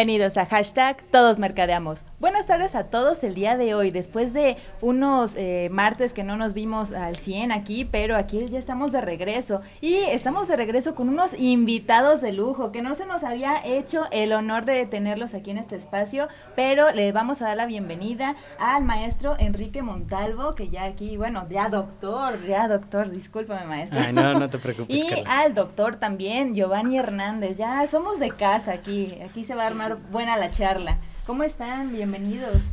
Bienvenidos a hashtag Todos Mercadeamos. Buenas tardes a todos el día de hoy, después de unos eh, martes que no nos vimos al 100 aquí, pero aquí ya estamos de regreso y estamos de regreso con unos invitados de lujo que no se nos había hecho el honor de tenerlos aquí en este espacio, pero le vamos a dar la bienvenida al maestro Enrique Montalvo, que ya aquí, bueno, ya doctor, ya doctor, discúlpame maestro. Ay, no, no te preocupes. y al doctor también, Giovanni Hernández, ya somos de casa aquí, aquí se va a armar buena la charla. ¿Cómo están? Bienvenidos.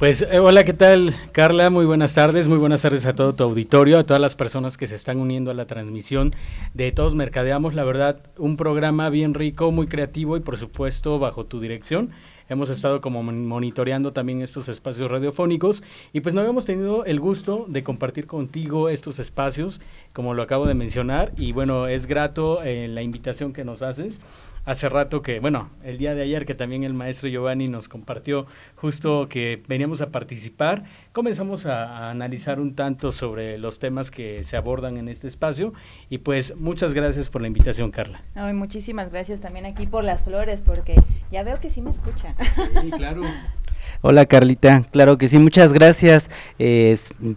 Pues eh, hola, ¿qué tal Carla? Muy buenas tardes, muy buenas tardes a todo tu auditorio, a todas las personas que se están uniendo a la transmisión de Todos Mercadeamos, la verdad, un programa bien rico, muy creativo y por supuesto bajo tu dirección. Hemos estado como monitoreando también estos espacios radiofónicos y pues no habíamos tenido el gusto de compartir contigo estos espacios, como lo acabo de mencionar, y bueno, es grato eh, la invitación que nos haces hace rato que, bueno, el día de ayer que también el maestro Giovanni nos compartió justo que veníamos a participar, comenzamos a, analizar un tanto sobre los temas que se abordan en este espacio y pues muchas gracias por la invitación, Carla. Ay, muchísimas gracias también aquí por las flores porque ya veo que sí me escuchan. Sí, claro. Hola Carlita, claro que sí, muchas gracias.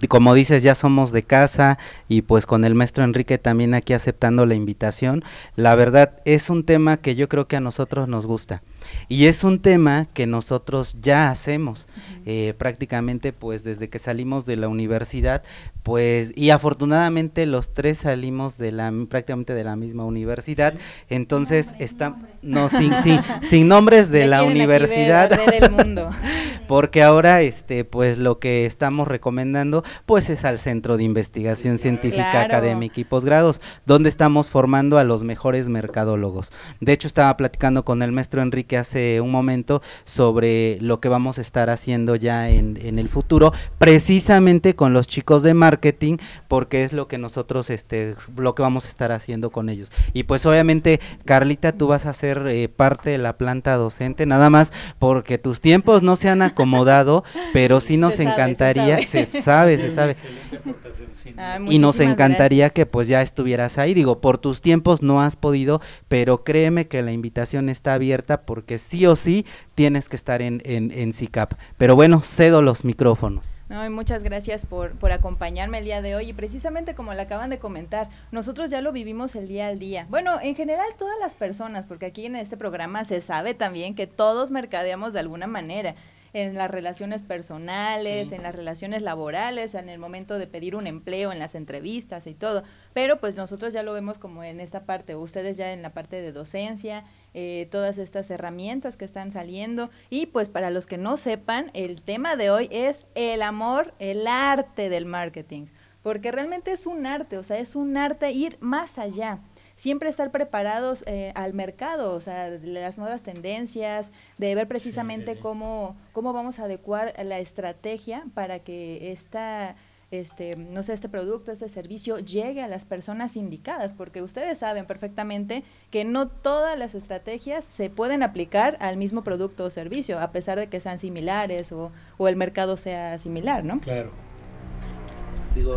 como dices, ya somos de casa y pues con el maestro Enrique también aquí aceptando la invitación. La verdad es un tema que yo creo que a nosotros nos gusta. Y es un tema que nosotros ya hacemos eh, prácticamente pues desde que salimos de la universidad, pues y afortunadamente los tres salimos de la prácticamente de la misma universidad, entonces está no sin, sin, sin, nombres de la universidad, porque ahora este pues lo que estamos recomendando pues es al Centro de Investigación Científica Académica y Posgrados, donde estamos formando a los mejores mercadólogos. De hecho estaba platicando con el maestro Enrique hace un momento sobre lo que vamos a estar haciendo ya en, en, el futuro, precisamente con los chicos de marketing, porque es lo que nosotros, este, lo que vamos a estar haciendo con ellos. Y pues obviamente, Carlita, tú vas a ser eh, parte de la planta docente, nada más porque tus tiempos no se han acomodado, pero sí nos encantaría, se sabe, se sabe. Ah, y nos encantaría que pues ya estuvieras ahí, digo, por tus tiempos no has podido, pero créeme que la invitación está abierta porque sí o sí tienes que estar en, en, en CICAP. Pero bueno, cedo los micrófonos. No, muchas gracias por, por acompañarme el día de hoy y precisamente como le acaban de comentar, nosotros ya lo vivimos el día al día. Bueno, en general todas las personas, porque aquí en este programa se sabe también que todos mercadeamos de alguna manera en las relaciones personales, en las relaciones laborales, en el momento de pedir un empleo, en las entrevistas y todo. Pero pues nosotros ya lo vemos como en esta parte, ustedes ya en la parte de docencia, eh, todas estas herramientas que están saliendo. Y pues para los que no sepan, el tema de hoy es el amor, el arte del marketing. Porque realmente es un arte, o sea, es un arte ir más allá siempre estar preparados eh, al mercado, o sea, de las nuevas tendencias, de ver precisamente Cómo, cómo vamos a adecuar la estrategia para que esta este, no sé, este producto, este servicio llegue a las personas indicadas, porque ustedes saben perfectamente que no todas las estrategias se pueden aplicar al mismo producto o servicio, a pesar de que sean similares o, o el mercado sea similar, ¿no? Claro. Digo,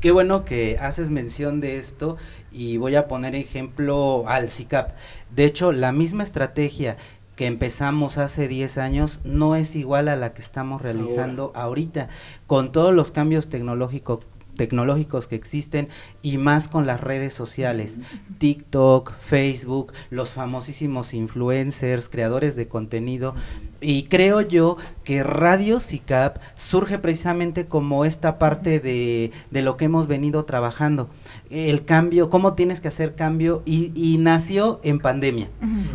qué bueno que haces mención de esto y voy a poner ejemplo al CICAP. De hecho, la misma estrategia que empezamos hace 10 años no es igual a la que estamos realizando ahorita, con todos los cambios tecnológicos tecnológicos que existen y más con las redes sociales, TikTok, Facebook, los famosísimos influencers, creadores de contenido. Y creo yo que Radio CICAP surge precisamente como esta parte de, de lo que hemos venido trabajando el cambio, cómo tienes que hacer cambio y, nació en pandemia.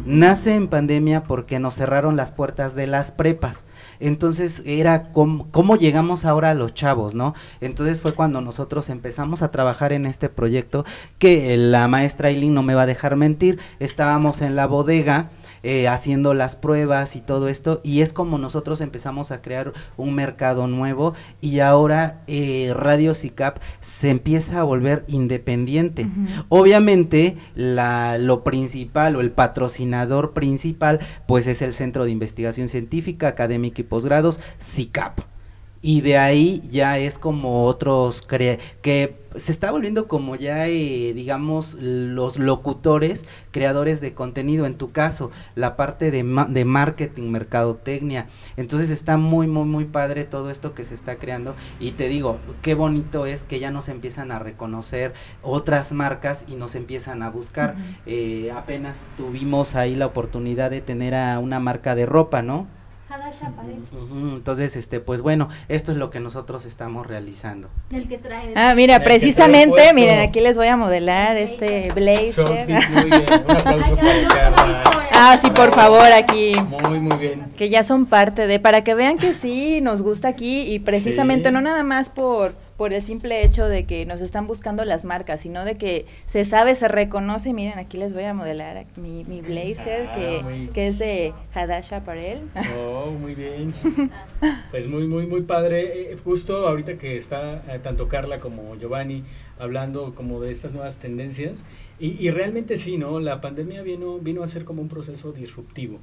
Nace en pandemia porque nos cerraron las puertas de las prepas. Entonces era cómo, cómo, llegamos ahora a los chavos, ¿no? Entonces fue cuando nosotros empezamos a trabajar en este proyecto que la maestra Eileen no me va a dejar mentir, estábamos en la bodega eh, haciendo las pruebas y todo esto, y es como nosotros empezamos a crear un mercado nuevo y ahora eh, Radio SICAP se empieza a volver independiente. Obviamente, la, lo principal o el patrocinador principal, pues es el Centro de Investigación Científica, Académica y Posgrados, SICAP y de ahí ya es como otros que se está volviendo como ya eh, digamos los locutores creadores de contenido en tu caso la parte de, de marketing mercadotecnia. Entonces está muy muy muy padre todo esto que se está creando y te digo qué bonito es que ya nos empiezan a reconocer otras marcas y nos empiezan a buscar. Eh, apenas tuvimos ahí la oportunidad de tener a una marca de ropa no entonces, este, pues bueno, esto es lo que nosotros estamos realizando. El que trae. Ah, mira, precisamente, miren, aquí les voy a modelar este blazer. ah, sí, por favor, aquí. Muy, muy bien. Que ya son parte de, para que vean que sí, nos gusta aquí y precisamente no nada más por por el simple hecho de que nos están buscando las marcas, sino de que se sabe, se reconoce. Miren, aquí les voy a modelar mi, mi blazer, ah, que, que, es de Hadasha Apparel. Oh, muy bien. Pues muy, muy, muy padre. Eh, justo ahorita que está eh, tanto Carla como Giovanni hablando como de estas nuevas tendencias. Y, y, realmente sí, ¿no? La pandemia vino, vino a ser como un proceso disruptivo.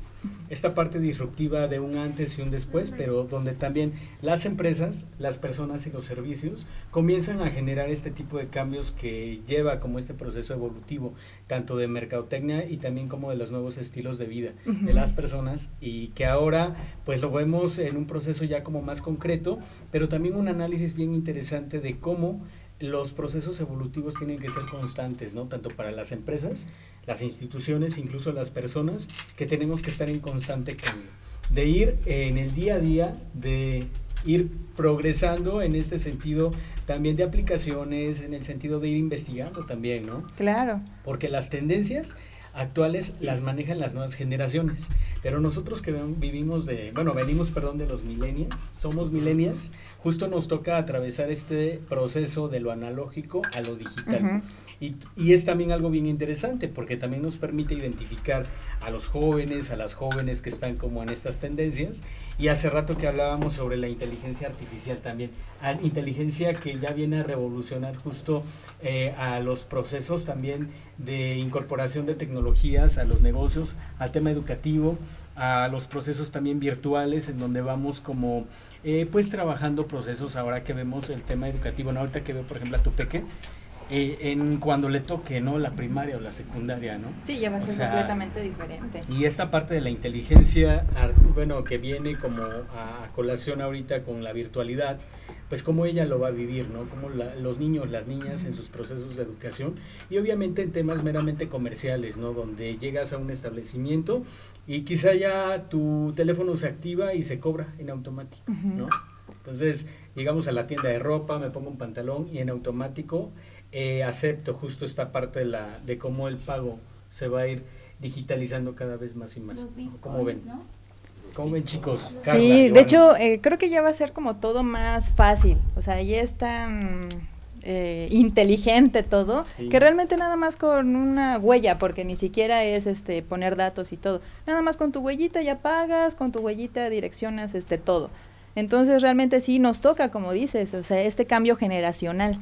Esta parte disruptiva de un antes y un después, pero donde también las empresas, las personas y los servicios comienzan a generar este tipo de cambios que lleva como este proceso evolutivo, tanto de mercadotecnia y también como de los nuevos estilos de vida de las personas y que ahora pues lo vemos en un proceso ya como más concreto, pero también un análisis bien interesante de cómo los procesos evolutivos tienen que ser constantes, ¿no? Tanto para las empresas, las instituciones, incluso las personas, que tenemos que estar en constante cambio. De ir en el día a día, de ir progresando en este sentido también de aplicaciones, en el sentido de ir investigando también, ¿no? Claro. Porque las tendencias actuales las manejan las nuevas generaciones. Pero nosotros que vivimos de, bueno, venimos, perdón, de los millennials, somos millennials, justo nos toca atravesar este proceso de lo analógico a lo digital. Y, y, es también algo bien interesante porque también nos permite identificar a los jóvenes, a las jóvenes que están como en estas tendencias. Y hace rato que hablábamos sobre la inteligencia artificial también, inteligencia que ya viene a revolucionar justo eh, a los procesos también de incorporación de tecnologías a los negocios, al tema educativo, a los procesos también virtuales en donde vamos como eh, pues trabajando procesos ahora que vemos el tema educativo, ¿no? ahorita que veo por ejemplo a tu peque, eh, en cuando le toque, ¿no? La primaria o la secundaria, ¿no? Sí, ya va a ser completamente diferente. Y esta parte de la inteligencia, bueno, que viene como a, colación ahorita con la virtualidad, pues cómo ella lo va a vivir, ¿no? Como los niños, las niñas en sus procesos de educación y obviamente en temas meramente comerciales, ¿no? Donde llegas a un establecimiento y quizá ya tu teléfono se activa y se cobra en automático, ¿no? Entonces, llegamos a la tienda de ropa, me pongo un pantalón y en automático eh, acepto justo esta parte de, la, de cómo el pago se va a ir digitalizando cada vez más y más. ¿Cómo ven? ¿Cómo ven chicos? sí, de hecho eh, creo que ya va a ser como todo más fácil, o sea, ya es tan eh, inteligente todo, que realmente nada más con una huella, porque ni siquiera es este poner datos y todo, nada más con tu huellita ya pagas, con tu huellita direccionas este todo. Entonces realmente sí nos toca, como dices, o sea, este cambio generacional.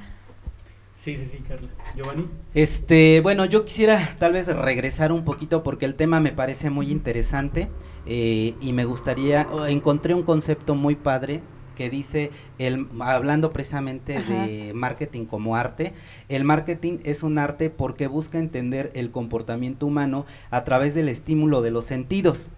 Sí, sí, sí, Carla. Giovanni. Este, bueno, yo quisiera tal vez regresar un poquito porque el tema me parece muy interesante eh, y me gustaría, encontré un concepto muy padre que dice, el, hablando precisamente de marketing como arte, el marketing es un arte porque busca entender el comportamiento humano a través del estímulo de los sentidos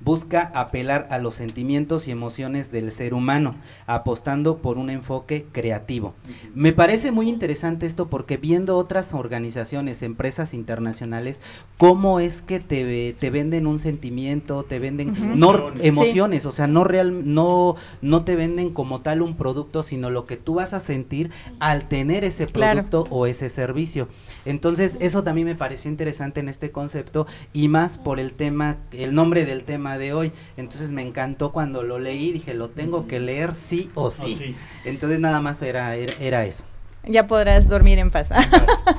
busca apelar a los sentimientos y emociones del ser humano, apostando por un enfoque creativo. Me parece muy interesante esto porque viendo otras organizaciones, empresas internacionales, cómo es que te, te venden un sentimiento, te venden no emociones, o sea, no real no no te venden como tal un producto, sino lo que tú vas a sentir al tener ese producto o ese servicio. Entonces, eso también me pareció interesante en este concepto y más por el tema, el nombre del tema de hoy. Entonces me encantó cuando lo leí, dije, lo tengo que leer sí o sí. Entonces nada más era, era, eso. Ya podrás dormir en paz.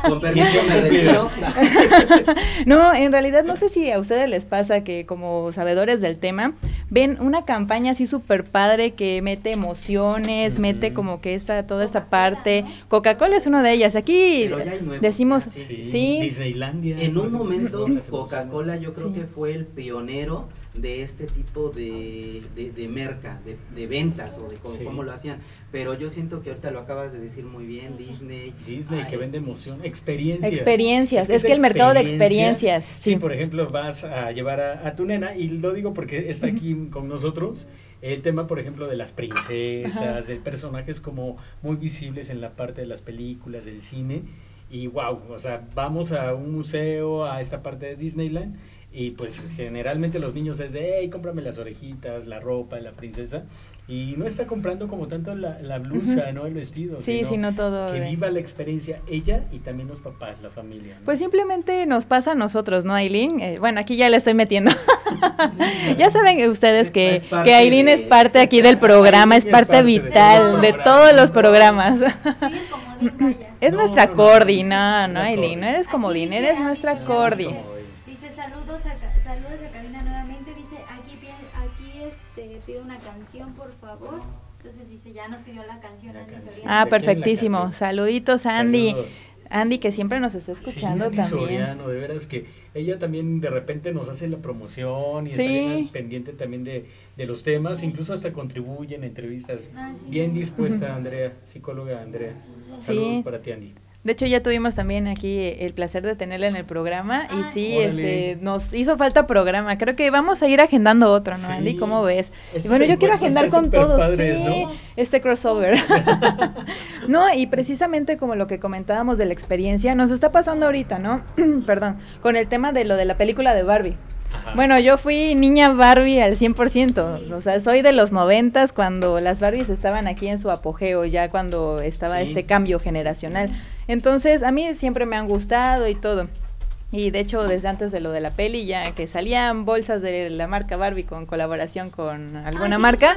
Con permiso no, en realidad no sé si a ustedes les pasa que como sabedores del tema, ven una campaña así súper padre que mete emociones, mete como que esa, toda esa parte. Coca-Cola es una de ellas. Aquí decimos, sí, Disneylandia. En un momento Coca-Cola yo creo que fue el pionero de este tipo de, de, merca, de, ventas o de cómo, lo hacían. Pero yo siento que ahorita lo acabas de decir muy bien, Disney. Disney que vende emoción, experiencias. Experiencias, es que, el mercado de experiencias. Sí. por ejemplo, vas a llevar a, tu nena, y lo digo porque está aquí con nosotros, el tema, por ejemplo, de las princesas, de personajes como muy visibles en la parte de las películas, del cine. Y wow, o sea, vamos a un museo, a esta parte de Disneyland y pues generalmente los niños es de, hey, cómprame las orejitas, la ropa la princesa. Y no está comprando como tanto la, la blusa, ¿no? El vestido. Sí, sino, todo. Que viva la experiencia ella y también los papás, la familia. Pues simplemente nos pasa a nosotros, ¿no, Aileen? Eh, bueno, aquí ya le estoy metiendo. ya saben ustedes que, que Aileen es parte aquí del programa, es parte, vital de, todos los programas. es nuestra cordi, no, no, Aileen, no eres comodín, eres nuestra cordi saludos a, cabina nuevamente. Dice, aquí, aquí este, pido una canción, por favor. Entonces dice, ya nos pidió la canción. Andy Ah, perfectísimo. Saluditos, Andy. Andy, que siempre nos está escuchando sí, también. Soriano, de veras que ella también de repente nos hace la promoción y está pendiente también de, de, los temas, incluso hasta contribuye en entrevistas. Ah, bien dispuesta, Andrea, psicóloga Andrea. Saludos para ti, Andy. De hecho, ya tuvimos también aquí el placer de tenerla en el programa y sí, este, nos hizo falta programa. Creo que vamos a ir agendando otro, ¿no, Andy? ¿Cómo ves? bueno, yo quiero agendar con todos, sí, este crossover. no, y precisamente como lo que comentábamos de la experiencia, nos está pasando ahorita, ¿no? Perdón, con el tema de lo de la película de Barbie. Bueno, yo fui niña Barbie al 100%, o sea, soy de los noventas cuando las Barbies estaban aquí en su apogeo, ya cuando estaba este cambio generacional. Entonces, a mí siempre me han gustado y todo. Y de hecho, desde antes de lo de la peli, ya que salían bolsas de la marca Barbie con colaboración con alguna marca.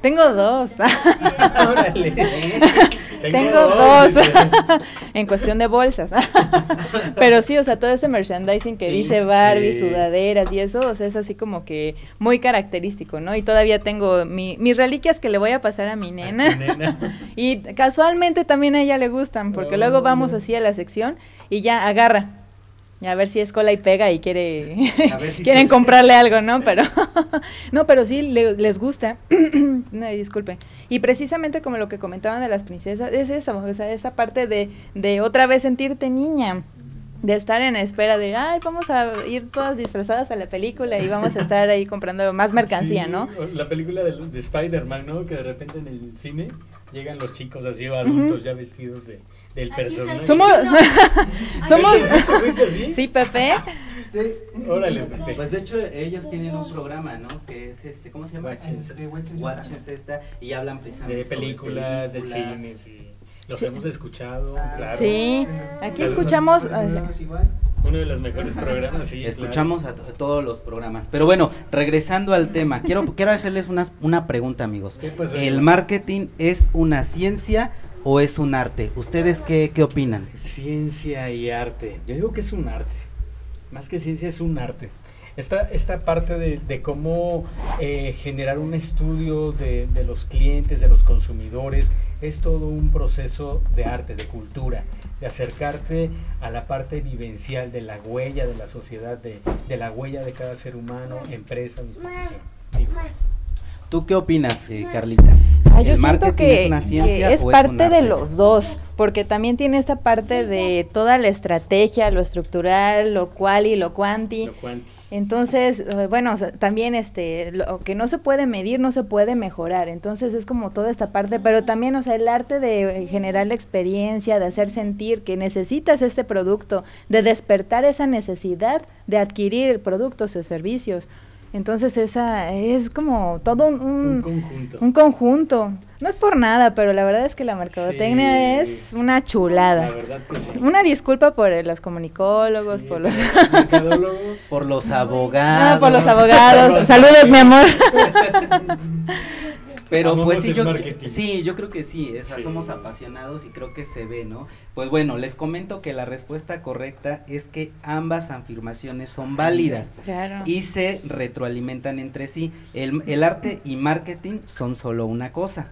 Tengo dos. Tengo dos. en cuestión de bolsas. Pero sí, o sea, todo ese merchandising que dice Barbie, sudaderas y eso, o sea, es así como que muy característico, ¿no? Y todavía tengo mi, mis reliquias que le voy a pasar a mi nena. y casualmente también a ella le gustan, porque luego vamos así a la sección y ya agarra a ver si es cola y pega y quiere quieren comprarle algo, ¿no? Pero no, pero sí les gusta. no, disculpe. Y precisamente como lo que comentaban de las princesas, es esa, o sea, esa parte de, de otra vez sentirte niña de estar en espera de, ay, vamos a ir todas disfrazadas a la película y vamos a estar ahí comprando más mercancía, ¿no? La película de, de Spider-Man, ¿no? Que de repente en el cine llegan los chicos así adultos ya vestidos de, del personaje. Somos. somos. ¿Sí, Pepe? Sí. Órale, Pepe. Pues de hecho, ellos tienen un programa, ¿no? Que es este, ¿cómo se llama? Watch esta. Y hablan precisamente de películas, del cine, sí. Los hemos escuchado, ah, claro. Sí, aquí escuchamos. Uno de los mejores programas, sí. Escuchamos a, todos los programas. Pero bueno, regresando al tema, quiero, quiero hacerles una, una pregunta, amigos. ¿El marketing es una ciencia o es un arte? ¿Ustedes qué, qué opinan? Ciencia y arte. Yo digo que es un arte. Más que ciencia es un arte. Esta, esta parte de, de cómo eh, generar un estudio de, de, los clientes, de los consumidores, es todo un proceso de arte, de cultura, de acercarte a la parte vivencial de la huella de la sociedad, de, de la huella de cada ser humano, empresa o institución. ¿Tú qué opinas, eh, Carlita? Ah, yo siento que es, parte de los dos, porque también tiene esta parte de toda la estrategia, lo estructural, lo cual y lo cuanti. Entonces, eh, bueno, también este, lo que no se puede medir no se puede mejorar. Entonces es como toda esta parte, pero también, o sea, el arte de generar la experiencia, de hacer sentir que necesitas este producto, de despertar esa necesidad de adquirir productos o servicios. Entonces esa es como todo un, conjunto. un, conjunto. No es por nada, pero la verdad es que la mercadotecnia es una chulada. La verdad que sí. Una disculpa por los comunicólogos, por los por los abogados. Ah, por los abogados. Saludos, mi amor. Pero pues sí yo, sí, yo creo que sí, somos apasionados y creo que se ve, ¿no? Pues bueno, les comento que la respuesta correcta es que ambas afirmaciones son válidas y se retroalimentan entre sí. El, el arte y marketing son solo una cosa.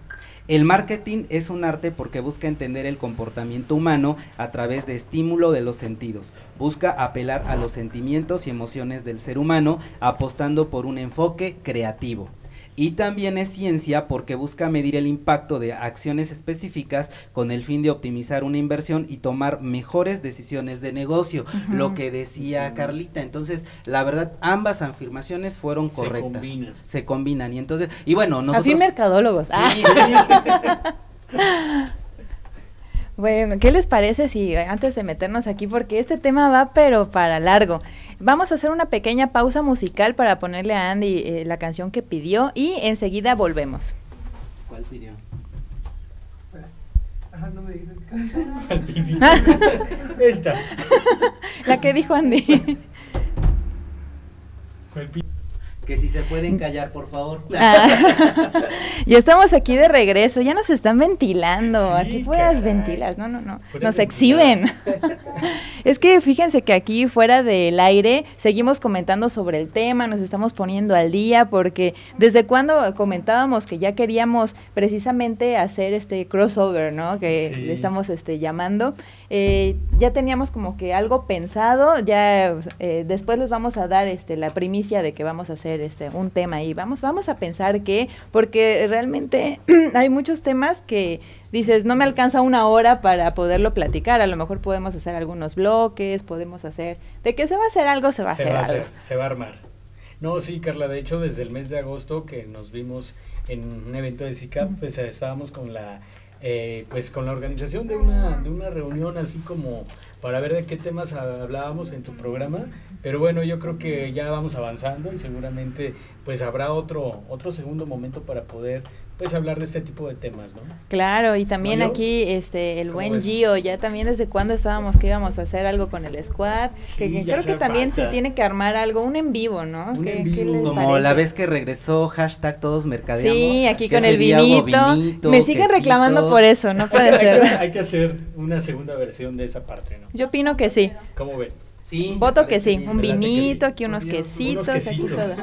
El marketing es un arte porque busca entender el comportamiento humano a través de estímulo de los sentidos. Busca apelar a los sentimientos y emociones del ser humano apostando por un enfoque creativo. Y también es ciencia porque busca medir el impacto de acciones específicas con el fin de optimizar una inversión y tomar mejores decisiones de negocio, lo que decía Carlita. Entonces, la verdad, ambas afirmaciones fueron correctas. Se combinan. Se combinan. Y entonces, y bueno, nosotros... mercadólogos. Ah. Bueno, ¿qué les parece si eh, antes de meternos aquí, porque este tema va pero para largo, vamos a hacer una pequeña pausa musical para ponerle a Andy eh, la canción que pidió y enseguida volvemos. ¿Cuál pidió? Ajá, no me dijiste canción. ¿Cuál pidió? Esta. la que dijo Andy. ¿Cuál pidió? Que si se pueden callar, por favor. Ah. y estamos aquí de regreso, ya nos están ventilando, aquí puras ventilas, no, no, no, nos exhiben. es que fíjense que aquí fuera del aire seguimos comentando sobre el tema, nos estamos poniendo al día, porque desde cuando comentábamos que ya queríamos precisamente hacer este crossover, ¿no? Que le estamos este, llamando, eh, ya teníamos como que algo pensado, ya eh, después les vamos a dar este, la primicia de que vamos a hacer este un tema y vamos vamos a pensar que porque realmente hay muchos temas que dices no me alcanza una hora para poderlo platicar a lo mejor podemos hacer algunos bloques podemos hacer de que se va a hacer algo se va a hacer algo. se va a armar. No sí Carla de hecho desde el mes de agosto que nos vimos en un evento de SICAP pues estábamos con la eh, pues con la organización de una, de una reunión así como para ver de qué temas hablábamos en tu programa. Pero bueno, yo creo que ya vamos avanzando y seguramente pues habrá otro, otro segundo momento para poder pues hablar de este tipo de temas, ¿no? Claro, y también aquí este el buen Gio, ya también desde cuando estábamos que íbamos a hacer algo con el squad, que, creo que también se tiene que armar algo, un en vivo, ¿no? ¿Qué, Como la vez que regresó hashtag todos mercadeamos. Sí, aquí con el vinito. Me siguen reclamando por eso, no puede ser. Hay que hacer una segunda versión de esa parte, ¿no? Yo opino que sí. ¿Cómo ven? Sí, Voto que sí, un vinito, aquí unos quesitos, aquí todo.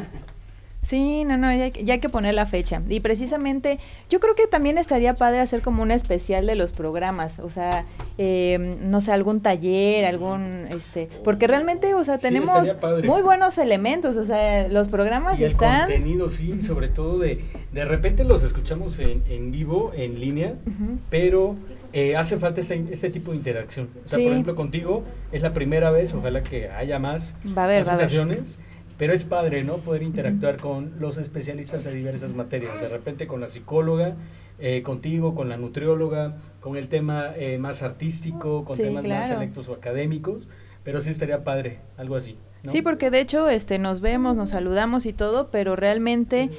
Sí, no, no, ya, hay que poner la fecha. Y precisamente, yo creo que también estaría padre hacer como un especial de los programas, o sea, eh, no sé, algún taller, algún, este, porque realmente, o sea, tenemos muy buenos elementos, o sea, los programas y están... El contenido, sí, sobre todo de, de repente los escuchamos en, en vivo, en línea, pero eh, hace falta este, este, tipo de interacción. O sea, por ejemplo, contigo es la primera vez, ojalá que haya más, va a haber, ocasiones, pero es padre, ¿no? Poder interactuar con los especialistas de diversas materias, de repente con la psicóloga, eh, contigo, con la nutrióloga, con el tema eh, más artístico, con temas más selectos o académicos, pero sí estaría padre, algo así. Sí, porque de hecho este, nos vemos, nos saludamos y todo, pero realmente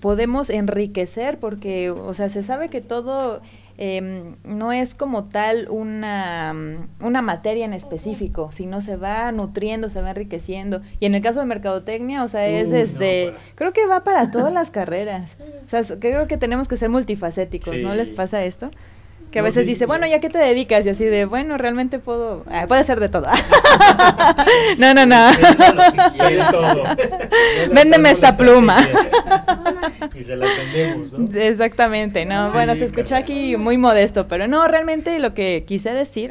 podemos enriquecer porque, o sea, se sabe que todo Em, no es como tal una, una materia en específico, sino se va nutriendo, se va enriqueciendo. Y en el caso de mercadotecnia, o sea, es este, creo que va para todas las carreras. O sea, creo que tenemos que ser multifacéticos, ¿no les pasa esto? Que a veces dice, bueno, ¿ya qué te dedicas? Y así de, bueno, realmente puedo, ah, puede ser de todo. no, no, no. Véndeme esta pluma. y se la vendemos, ¿no? Exactamente, no, bueno, se escuchó aquí muy modesto, pero no, realmente lo que quise decir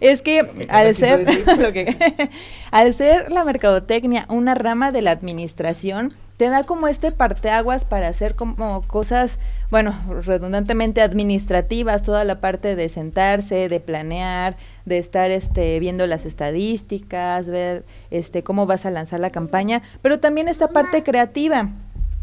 es que al ser, lo que, al ser la mercadotecnia una rama de la administración, te da como este parteaguas para hacer como cosas, bueno, redundantemente administrativas, toda la parte de sentarse, de planear, de estar este viendo las estadísticas, ver este cómo vas a lanzar la campaña, pero también esta parte creativa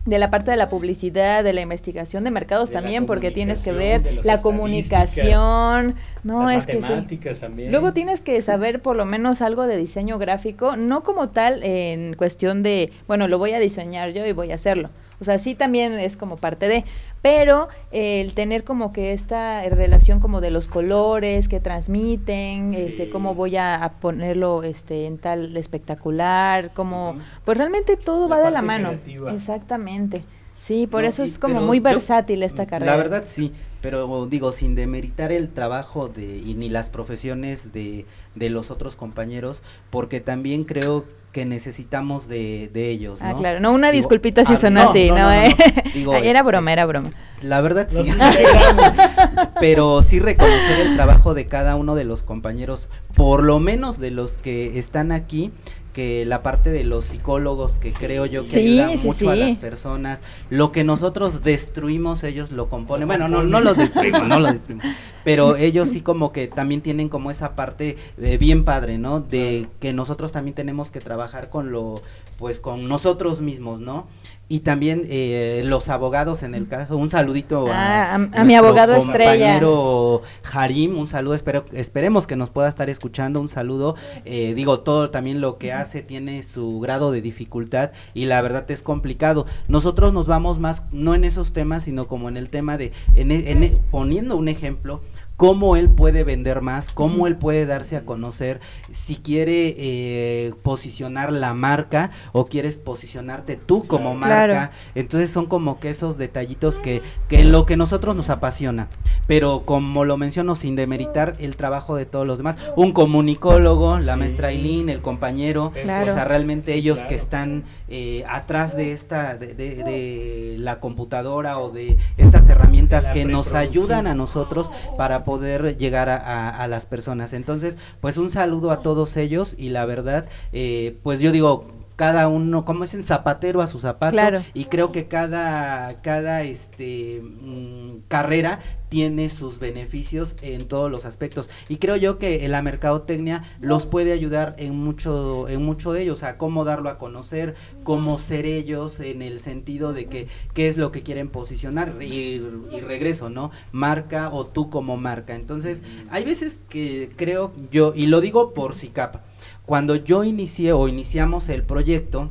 de la parte de la publicidad, de la investigación de mercados también, porque tienes que ver la comunicación, no es que también. Luego tienes que saber por lo menos algo de diseño gráfico, no como tal en cuestión de, bueno, lo voy a diseñar yo y voy a hacerlo. O sea, sí también es como parte de, pero el tener como que esta relación como de los colores que transmiten, este, cómo voy a, ponerlo este, en tal espectacular, como, pues realmente todo va de la mano. Exactamente. Sí, por ¿no? eso Y- es como muy yo- versátil esta carrera. La verdad sí, pero digo, sin demeritar el trabajo de, y ni las profesiones de, de los otros compañeros, porque también creo que necesitamos de, de ellos, Ah, ¿no? claro. No, una Digo, disculpita si ah, sonó no, así, no, ¿no? no, no, eh? no. Digo, era este, broma, era broma. La verdad sí. Pero sí reconocer el trabajo de cada uno de los compañeros, por lo menos de los que están aquí, que la parte de los psicólogos, que creo yo que Sí, ayudan sí, mucho a las personas, lo que nosotros destruimos, ellos lo componen. Bueno, no, no los destruimos, no los destruimos, pero ellos sí como que también tienen como esa parte eh, bien padre, ¿no? De que nosotros también tenemos que trabajar con lo, pues con nosotros mismos, ¿no? Y también eh, los abogados en el caso, un saludito Ah, a- a mi abogado estrella. compañero Harim, un saludo, espero, esperemos que nos pueda estar escuchando, un saludo, eh, digo, todo también lo que hace tiene su grado de dificultad y la verdad es complicado. Nosotros nos vamos más, no en esos temas, sino como en el tema de, en e- en e- poniendo un ejemplo, cómo él puede vender más, cómo él puede darse a conocer, si quiere eh, posicionar la marca o quieres posicionarte tú como Claro. marca. Entonces son como que esos detallitos que, que en lo que nosotros nos apasiona. Pero como lo menciono sin demeritar el trabajo de todos los demás, un comunicólogo, la Sí. maestra Aileen, el compañero, Claro. o sea, realmente Sí, ellos claro. que están eh, atrás de esta, de, de- de la computadora o de estas herramientas Que nos ayudan a nosotros para poder llegar a, a- a las personas. Entonces, pues un saludo a todos ellos y la verdad, eh, pues yo digo, cada uno, como dicen, zapatero a su zapato. Claro. Y creo que cada, cada este, mm, carrera tiene sus beneficios en todos los aspectos. Y creo yo que la mercadotecnia los puede ayudar en mucho, en mucho de ellos, a cómo darlo a conocer, cómo ser ellos en el sentido de que qué es lo que quieren posicionar. Y, y regreso, ¿no? Marca o tú como marca. Entonces, hay veces que creo yo, y lo digo por SICAP, cuando yo inicié o iniciamos el proyecto,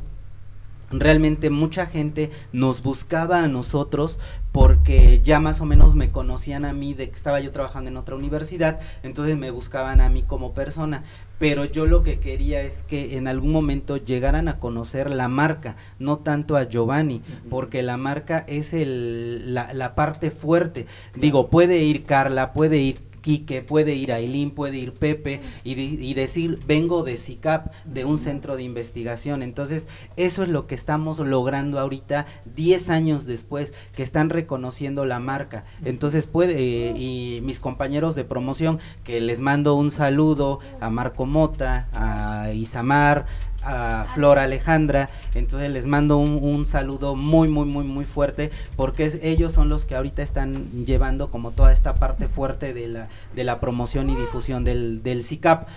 realmente mucha gente nos buscaba a nosotros porque ya más o menos me conocían a mí de que estaba yo trabajando en otra universidad, entonces me buscaban a mí como persona, pero yo lo que quería es que en algún momento llegaran a conocer la marca, no tanto a Giovanni, porque la marca es el, la, la parte fuerte. Digo, puede ir Carla, puede ir Quique, puede ir Ailín, puede ir Pepe y, decir, vengo de SICAP, de un centro de investigación. Entonces, eso es lo que estamos logrando ahorita, 10 años después, que están reconociendo la marca. Entonces, puede, eh, y mis compañeros de promoción, que les mando un saludo a Marco Mota, a Isamar, a Flor Alejandra, entonces les mando un, saludo muy, muy, muy, muy fuerte, porque es- ellos son los que ahorita están llevando como toda esta parte fuerte de la, de la promoción y difusión del, del CICAP,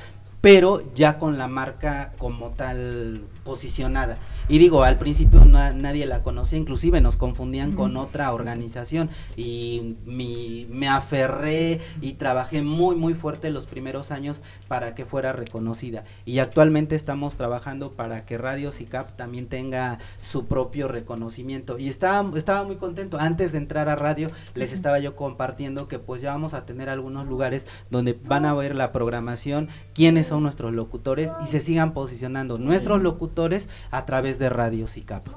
pero ya con la marca como tal posicionada. Y digo, al principio na- nadie la conocía, inclusive nos confundían con otra organización y mi, me aferré y trabajé muy muy fuerte los primeros años para que fuera reconocida. Y actualmente estamos trabajando para que Radio CICAP también tenga su propio reconocimiento. Y estaba, estaba muy contento. Antes de entrar a radio les estaba yo compartiendo que pues ya vamos a tener algunos lugares donde van a ver la programación, quiénes son nuestros locutores y se sigan posicionando nuestros locutores a través de Radio CICAP.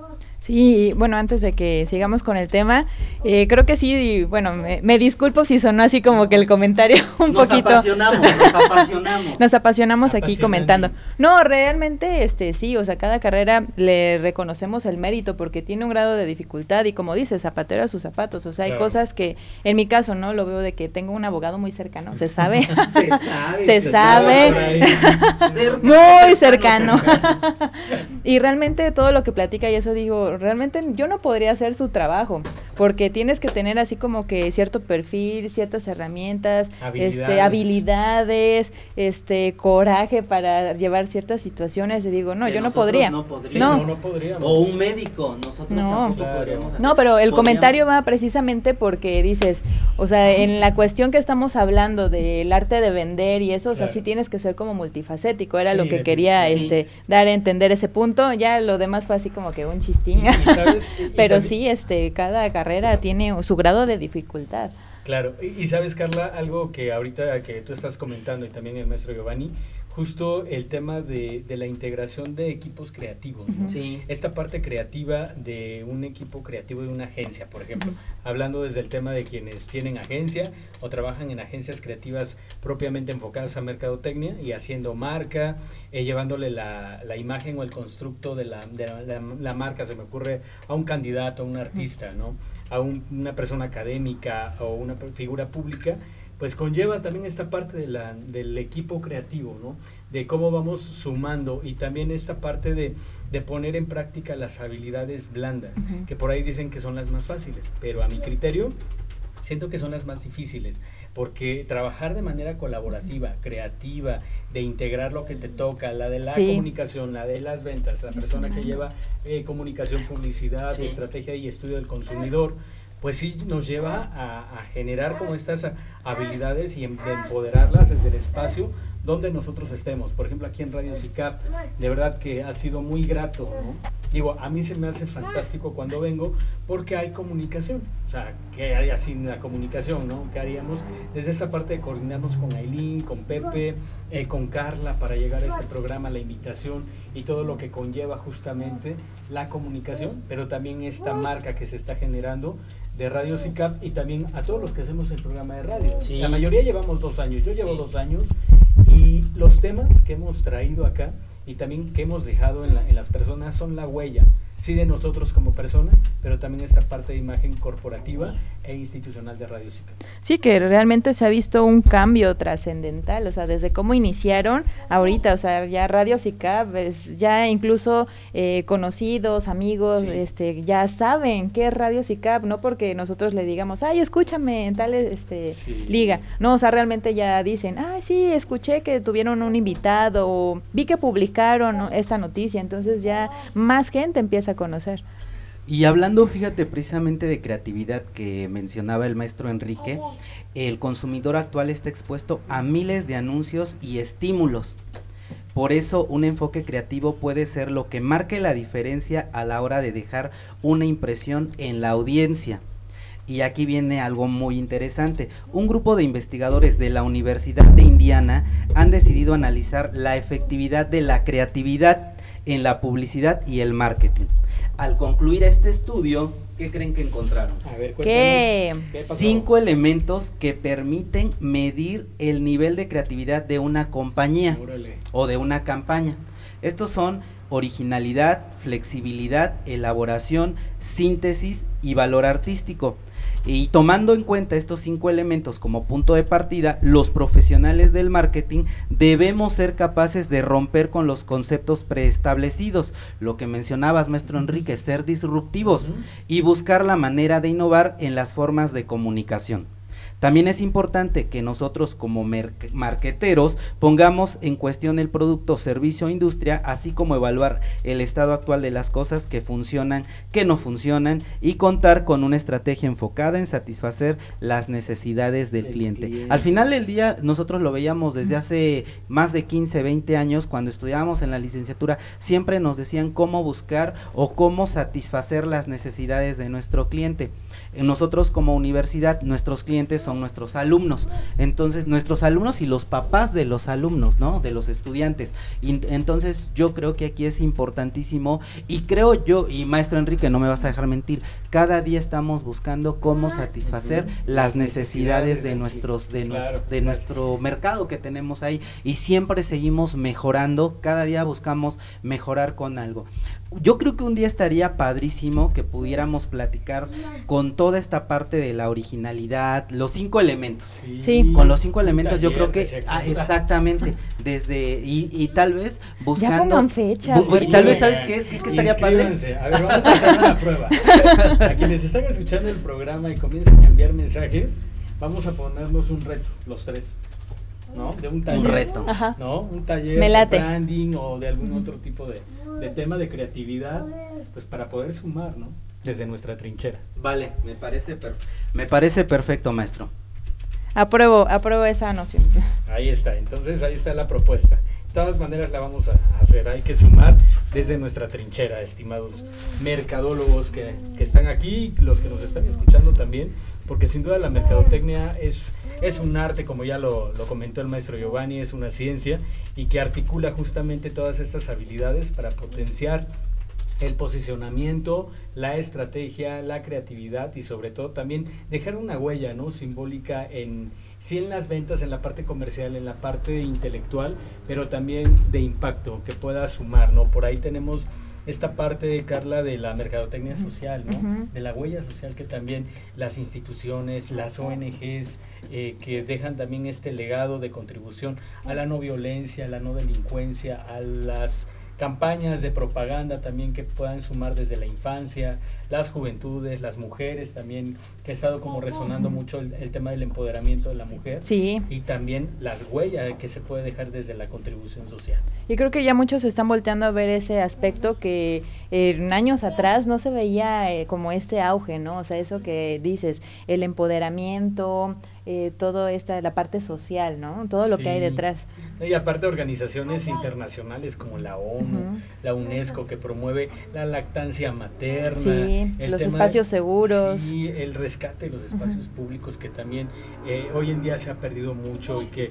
Sí, bueno, antes de que sigamos con el tema, eh, creo que sí, y bueno, me, me disculpo si sonó así como que el comentario un nos poquito. apasionamos, nos apasionamos. Nos apasionamos aquí comentando. No, realmente, este, sí, o sea, cada carrera le reconocemos el mérito porque tiene un grado de dificultad y como dice, zapatero a sus zapatos. O sea, hay Claro. cosas que, en mi caso, ¿no? Lo veo de que tengo un abogado muy cercano, se sabe. Se sabe. Se sabe. Muy cercano. y realmente todo lo que platica y eso digo, realmente yo no podría hacer su trabajo, porque tienes que tener así como que cierto perfil, ciertas herramientas, este Habilidades. habilidades, este coraje para llevar ciertas situaciones y digo, no, Que yo no podría. no no, no podríamos. O un médico, nosotros No. tampoco Claro. podríamos hacer. No, pero el Podríamos- comentario va precisamente porque dices, o sea, en la cuestión que estamos hablando del arte de vender y eso, o sea, Claro. sí tienes que ser como multifacético, era Sí, lo que quería Sí. este dar a entender ese punto, ya lo demás fue así como que un chistín. Sabes- pero sí, este cada carrera tiene su grado de dificultad. Claro, y, y sabes Carla, algo que ahorita que tú estás comentando y también el maestro Giovanni, justo el tema de, de la integración de equipos creativos. ¿no? Sí. Esta parte creativa de un equipo creativo de una agencia, por ejemplo, hablando desde el tema de quienes tienen agencia o trabajan en agencias creativas propiamente enfocadas a mercadotecnia y haciendo marca, eh, llevándole la, la, imagen o el constructo de, la, de la, la, marca, se me ocurre a un candidato, a un artista, ¿no? a un, una persona académica o una figura pública pues conlleva también esta parte de la, del equipo creativo, ¿no? De cómo vamos sumando y también esta parte de, de poner en práctica las habilidades blandas, uh -huh. que por ahí dicen que son las más fáciles, pero a mi criterio siento que son las más difíciles, porque trabajar de manera colaborativa, creativa, de integrar lo que te toca, la de la sí. comunicación, la de las ventas, la persona que lleva eh, comunicación, publicidad, sí. estrategia y estudio del consumidor, pues sí nos lleva a, generar como estas habilidades y em, de empoderarlas desde el espacio donde nosotros estemos. Por ejemplo, aquí en Radio CICAP, de verdad que ha sido muy grato, ¿no? Digo, a mí se me hace fantástico cuando vengo porque hay comunicación. O sea, ¿qué haría sin la comunicación, no? ¿Qué haríamos? Desde esta parte de coordinarnos con Aileen, con Pepe, eh, con Carla para llegar a este programa, la invitación y todo lo que conlleva justamente la comunicación, pero también esta marca que se está generando de Radio CICAP y también a todos los que hacemos el programa de radio. Sí. La mayoría llevamos dos años, yo llevo sí. dos años y los temas que hemos traído acá y también que hemos dejado en, la, en las personas son la huella, sí de nosotros como persona, pero también esta parte de imagen corporativa e institucional de Radio CICAP. Sí, que realmente se ha visto un cambio trascendental, o sea, desde cómo iniciaron ahorita, o sea, ya Radio CICAP, es, ya incluso eh, conocidos, amigos, sí. este, ya saben qué es Radio CICAP, no porque nosotros le digamos, ay, escúchame en tal este, sí. liga, no, o sea, realmente ya dicen, ay, sí, escuché que tuvieron un invitado, o vi que publicaron esta noticia, entonces ya más gente empieza a conocer. Y hablando, fíjate, precisamente de creatividad que mencionaba el maestro Enrique, el consumidor actual está expuesto a miles de anuncios y estímulos. Por eso un enfoque creativo puede ser lo que marque la diferencia a la hora de dejar una impresión en la audiencia. Y aquí viene algo muy interesante. Un grupo de investigadores de la Universidad de Indiana han decidido analizar la efectividad de la creatividad en la publicidad y el marketing. Al concluir este estudio, ¿qué creen que encontraron? A ver, ¿Qué? ¿Qué Cinco elementos que permiten medir el nivel de creatividad de una compañía Órale. o de una campaña. Estos son originalidad, flexibilidad, elaboración, síntesis y valor artístico. Y tomando en cuenta estos cinco elementos como punto de partida, los profesionales del marketing debemos ser capaces de romper con los conceptos preestablecidos, lo que mencionabas, maestro Enrique, ser disruptivos uh -huh. y buscar la manera de innovar en las formas de comunicación. También es importante que nosotros como marqueteros pongamos en cuestión el producto, servicio o industria, así como evaluar el estado actual de las cosas que funcionan, que no funcionan y contar con una estrategia enfocada en satisfacer las necesidades del cliente. cliente. Al final del día nosotros lo veíamos desde hace más de 15, 20 años cuando estudiábamos en la licenciatura, siempre nos decían cómo buscar o cómo satisfacer las necesidades de nuestro cliente. Nosotros como universidad, nuestros clientes son nuestros alumnos. Entonces, nuestros alumnos y los papás de los alumnos, ¿no? De los estudiantes. Y entonces, yo creo que aquí es importantísimo y creo yo, y maestro Enrique, no me vas a dejar mentir, cada día estamos buscando cómo satisfacer las necesidades de nuestros de, nuestro, de nuestro mercado que tenemos ahí y siempre seguimos mejorando, cada día buscamos mejorar con algo yo creo que un día estaría padrísimo que pudiéramos platicar con toda esta parte de la originalidad, los cinco elementos. Sí. sí. Con los cinco elementos yo creo que ah, exactamente desde y, y, tal vez buscando ya pongan fecha. Bu y tal vez sabes qué es que, estaría padre. A ver, vamos a hacer una prueba. A quienes están escuchando el programa y comienzan a enviar mensajes, vamos a ponernos un reto los tres. ¿No? De un taller. Un reto. Ajá. ¿No? Un taller de branding o de algún otro tipo de, de tema de creatividad, pues para poder sumar, ¿no? Desde nuestra trinchera. Vale, me parece, per me parece perfecto, maestro. Apruebo, apruebo esa noción. Ahí está, entonces ahí está la propuesta. Todas maneras la vamos a hacer. Hay que sumar desde nuestra trinchera, estimados mercadólogos que, que están aquí, los que nos están escuchando también, porque sin duda la mercadotecnia es, es un arte, como ya lo, lo comentó el maestro Giovanni, es una ciencia y que articula justamente todas estas habilidades para potenciar el posicionamiento, la estrategia, la creatividad y sobre todo también dejar una huella no simbólica en sí en las ventas, en la parte comercial, en la parte intelectual, pero también de impacto que pueda sumar, ¿no? Por ahí tenemos esta parte, Carla, de la mercadotecnia social, ¿no? De la huella social que también las instituciones, las ONGs, eh, que dejan también este legado de contribución a la no violencia, a la no delincuencia, a las campañas de propaganda también que puedan sumar desde la infancia, las juventudes, las mujeres también, que ha estado como resonando mucho el, tema del empoderamiento de la mujer. Sí. Y también las huellas que se puede dejar desde la contribución social. Y creo que ya muchos están volteando a ver ese aspecto que en años atrás no se veía eh, como este auge, ¿no? O sea, eso que dices, el empoderamiento, eh, todo esta, la parte social, ¿no? Todo lo que hay detrás. Y aparte organizaciones internacionales como la ONU, la UNESCO, que promueve la lactancia materna. Sí, los espacios seguros. Sí, el rescate de los espacios públicos que también eh, hoy en día se ha perdido mucho y que,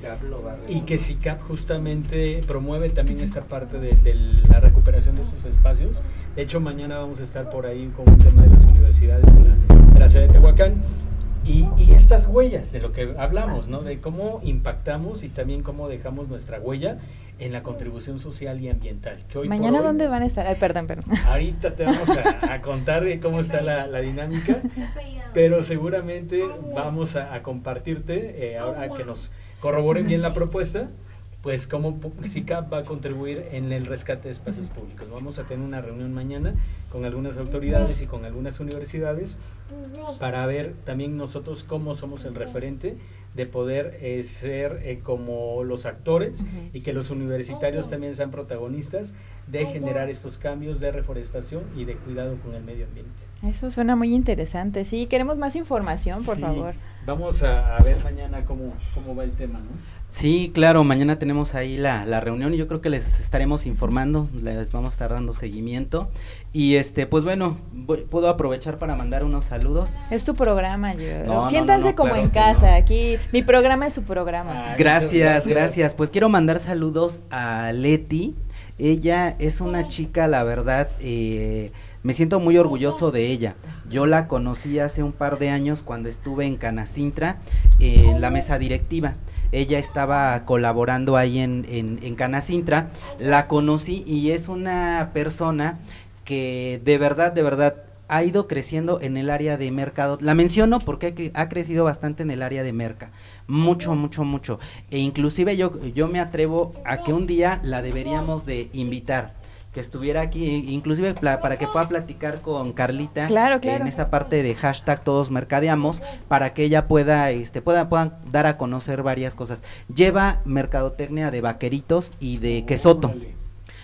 y que SICAP justamente promueve también esta parte de, la recuperación de esos espacios. De hecho, mañana vamos a estar por ahí con un tema de las universidades de la, de la ciudad de Tehuacán y, estas huellas de lo que hablamos, ¿no? De cómo impactamos y también cómo dejamos nuestra huella en la contribución social y ambiental. Mañana dónde van a estar? Ay, perdón, perdón. Ahorita te vamos a, contar de cómo está la, dinámica, pero seguramente vamos a, compartirte, eh, ahora que nos corroboren bien la propuesta, pues cómo SICAP va a contribuir en el rescate de espacios públicos. Vamos a tener una reunión mañana con algunas autoridades y con algunas universidades para ver también nosotros cómo somos el referente de poder eh, ser eh, como los actores y que los universitarios también sean protagonistas de generar estos cambios de reforestación y de cuidado con el medio ambiente. Eso suena muy interesante. Sí, queremos más información, por favor. Vamos a, a, ver mañana cómo, cómo va el tema, ¿no? Sí, claro, mañana tenemos ahí la, la, reunión y yo creo que les estaremos informando, les vamos a estar dando seguimiento. Y este, pues bueno, puedo aprovechar para mandar unos saludos. Es tu programa, yo. Siéntanse como en casa, aquí mi programa es su programa. gracias, gracias, Pues quiero mandar saludos a Leti. Ella es una chica, la verdad, eh, me siento muy orgulloso de ella. Yo la conocí hace un par de años cuando estuve en Canacintra, en la mesa directiva ella estaba colaborando ahí en, en, Canacintra, la conocí y es una persona que de verdad, de verdad ha ido creciendo en el área de mercado. La menciono porque ha crecido bastante en el área de merca. Mucho, mucho, mucho. E inclusive yo, yo me atrevo a que un día la deberíamos de invitar que estuviera aquí, inclusive para que pueda platicar con Carlita en esa parte de hashtag todos mercadeamos, para que ella pueda, este, pueda, puedan dar a conocer varias cosas. Lleva mercadotecnia de vaqueritos y de quesoto.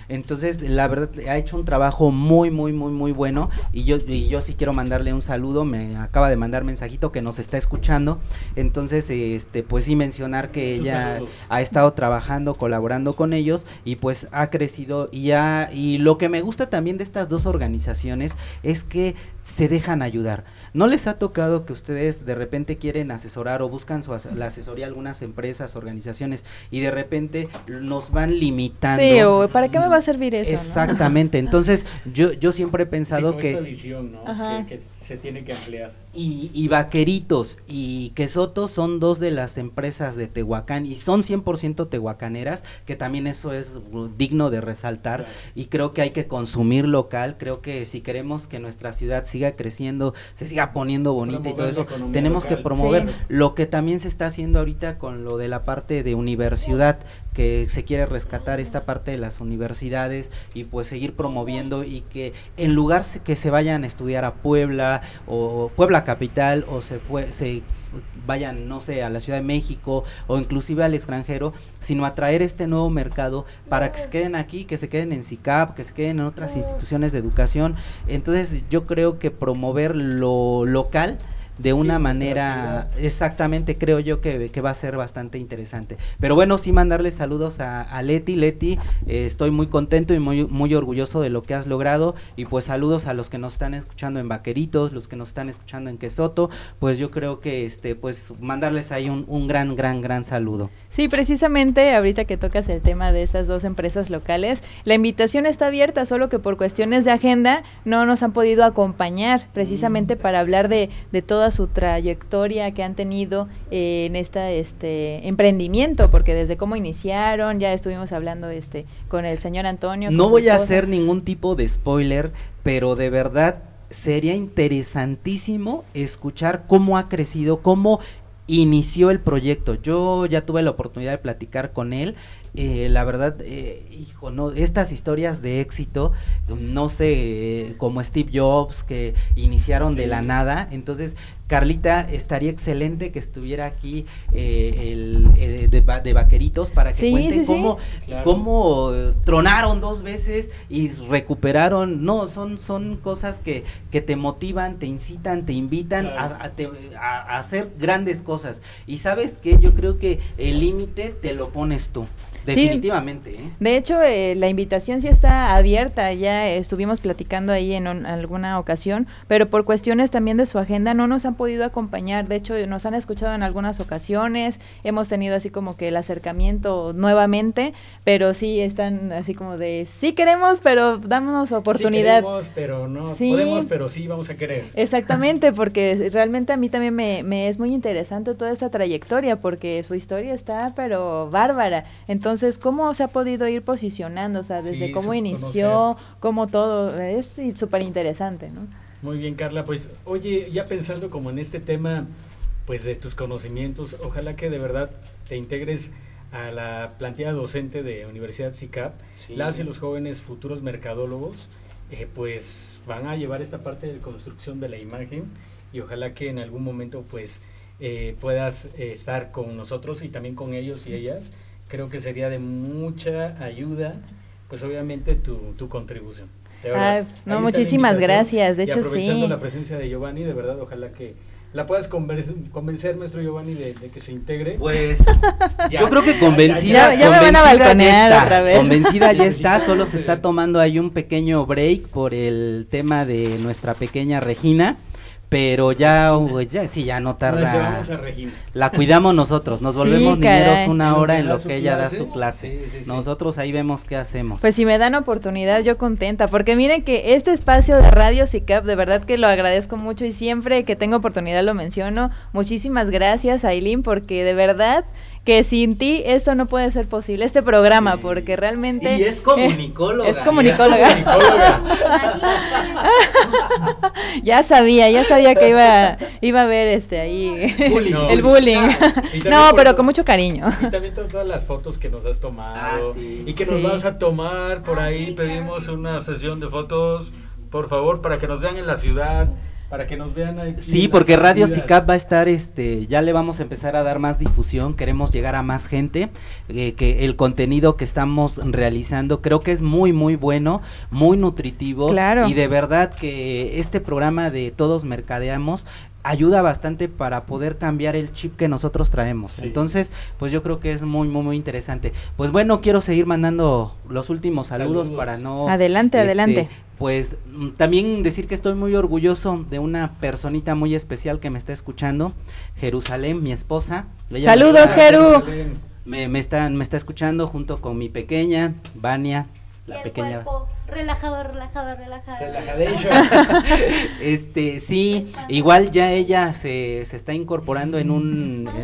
Entonces, la verdad, ha hecho un trabajo muy, muy, muy, muy bueno. Y yo, y yo sí quiero mandarle un saludo. Me acaba de mandar mensajito que nos está escuchando. Entonces, este, pues sí mencionar que ella ha estado trabajando, colaborando con ellos y pues ha crecido y ya, y lo que me gusta también de estas dos organizaciones es que se dejan ayudar. ¿No les ha tocado que ustedes de repente quieren asesorar o buscan su la asesoría a algunas empresas, organizaciones y de repente nos van limitando? Sí, o ¿para qué me va a servir eso? Exactamente. Entonces, yo, yo siempre he pensado que... Esta visión, ¿no? que, se tiene que ampliar. Y, y Vaqueritos y Quesoto son dos de las empresas de Tehuacán y son 100% tehuacaneras, que también eso es digno de resaltar y creo que hay que consumir local, creo que si queremos que nuestra ciudad siga creciendo, se siga poniendo bonita y todo eso, tenemos que promover lo que también se está haciendo ahorita con lo de la parte de universidad, que se quiere rescatar esta parte de las universidades y pues seguir promoviendo y que en lugar que se vayan a estudiar a Puebla o Puebla capital o se, fue, se vayan, no sé, a la Ciudad de México o inclusive al extranjero, sino a traer este nuevo mercado para que se queden aquí, que se queden en SICAP, que se queden en otras instituciones de educación. Entonces yo creo que promover lo local de Sí, una manera, exactamente, creo yo que, que va a ser bastante interesante. Pero bueno, sí mandarle saludos a, a Leti. Leti, eh, estoy muy contento y muy, muy orgulloso de lo que has logrado. Y pues saludos a los que nos están escuchando en Vaqueritos, los que nos están escuchando en Quesoto. Pues yo creo que este, pues mandarles ahí un, un gran, gran, gran saludo. Sí, precisamente ahorita que tocas el tema de estas dos empresas locales, la invitación está abierta, solo que por cuestiones de agenda no nos han podido acompañar precisamente para hablar de, de toda su trayectoria que han tenido eh, en este, este emprendimiento, porque desde cómo iniciaron, ya estuvimos hablando este con el señor Antonio. No voy a hacer ningún tipo de spoiler, pero de verdad sería interesantísimo escuchar cómo ha crecido, cómo inició el proyecto. Yo ya tuve la oportunidad de platicar con él. Eh, la verdad, eh, hijo, no, estas historias de éxito, no sé, eh, como Steve Jobs, que iniciaron de la nada. Entonces, Carlita, estaría excelente que estuviera aquí eh, el, eh, de, va- de Vaqueritos para que Sí, sí. cómo, Claro. cómo tronaron dos veces y recuperaron. No, son, son cosas que, que te motivan, te incitan, te invitan Claro. a, a te- a- a hacer grandes cosas. Y sabes que yo creo que el límite te lo pones tú. Definitivamente, ¿eh? De hecho, eh, la invitación sí está abierta, ya estuvimos platicando ahí en un- alguna ocasión, pero por cuestiones también de su agenda no nos han podido acompañar. De hecho, nos han escuchado en algunas ocasiones, hemos tenido así como que el acercamiento nuevamente, pero sí están así como de, sí queremos, pero dámonos oportunidad. Sí queremos, pero no Sí. podemos, pero sí vamos a querer. Exactamente, porque realmente a mí también me, me es muy interesante toda esta trayectoria, porque su historia está, pero bárbara. Entonces, ¿cómo se ha podido ir posicionando? O sea, desde Sí, cómo inició, cómo todo, es súper interesante, ¿no? Muy bien, Carla. Pues, oye, ya pensando como en este tema, pues de tus conocimientos, ojalá que de verdad te integres a la plantilla docente de Universidad SICAP. Sí. Las y los jóvenes futuros mercadólogos, eh, pues van a llevar esta parte de construcción de la imagen y ojalá que en algún momento, pues, eh, puedas eh, estar con nosotros y también con ellos y ellas. Creo que sería de mucha ayuda, pues obviamente tu, tu contribución. De verdad. Ah, no, muchísimas gracias, de Y hecho aprovechando sí. la presencia de Giovanni, de verdad, ojalá que la puedas convers- convencer, maestro Giovanni, de, de que se integre. Pues Ya, yo creo que ya, convencida, ya, ya me van a balconear está, otra vez. Convencida ya está, solo se está tomando ahí un pequeño break por el tema de nuestra pequeña Regina, pero ya, ya sí, ya no Nos tarda. llevamos a Regina. La cuidamos nosotros, nos Sí, volvemos niñeros una hora en lo que ella da su clase. Sí, sí, sí. Nosotros ahí vemos qué hacemos. Pues si me dan oportunidad, yo contenta, porque miren que este espacio de Radio SICAP, de verdad que lo agradezco mucho y siempre que tengo oportunidad lo menciono. Muchísimas gracias, Aileen, porque de verdad que sin ti esto no puede ser posible, este programa, Sí. porque realmente... y es comunicóloga. es comunicóloga. Ya sabía, ya sabía que iba, iba a haber este ahí Bullying. No, el bullying. También no, pero con mucho cariño. Y también to- todas las fotos que nos has tomado Ah, sí. y que nos vas a tomar por Ah, ahí. Pedimos una sesión de fotos, por favor, para que nos vean en la ciudad, para que nos vean aquí. Sí, porque Radio. SICAP va a estar, este, ya le vamos a empezar a dar más difusión, queremos llegar a más gente, eh, que el contenido que estamos realizando creo que es muy, muy bueno, muy nutritivo. Claro. Y de verdad que este programa de Todos Mercadeamos ayuda bastante para poder cambiar el chip que nosotros traemos. Sí. Entonces, pues yo creo que es muy, muy, muy interesante. Pues bueno, quiero seguir mandando los últimos saludos, Saludos. para no... Adelante, este, adelante. Pues mm, también decir que estoy muy orgulloso de una personita muy especial que me está escuchando, Jerusalén, mi esposa. Ella Saludos, me, Jeru. me, me está, me está escuchando junto con mi pequeña, Vania, Y la el pequeña. cuerpo relajado, relajado, relajado. Relajadation. este, sí, igual ya ella se, se está incorporando en un, en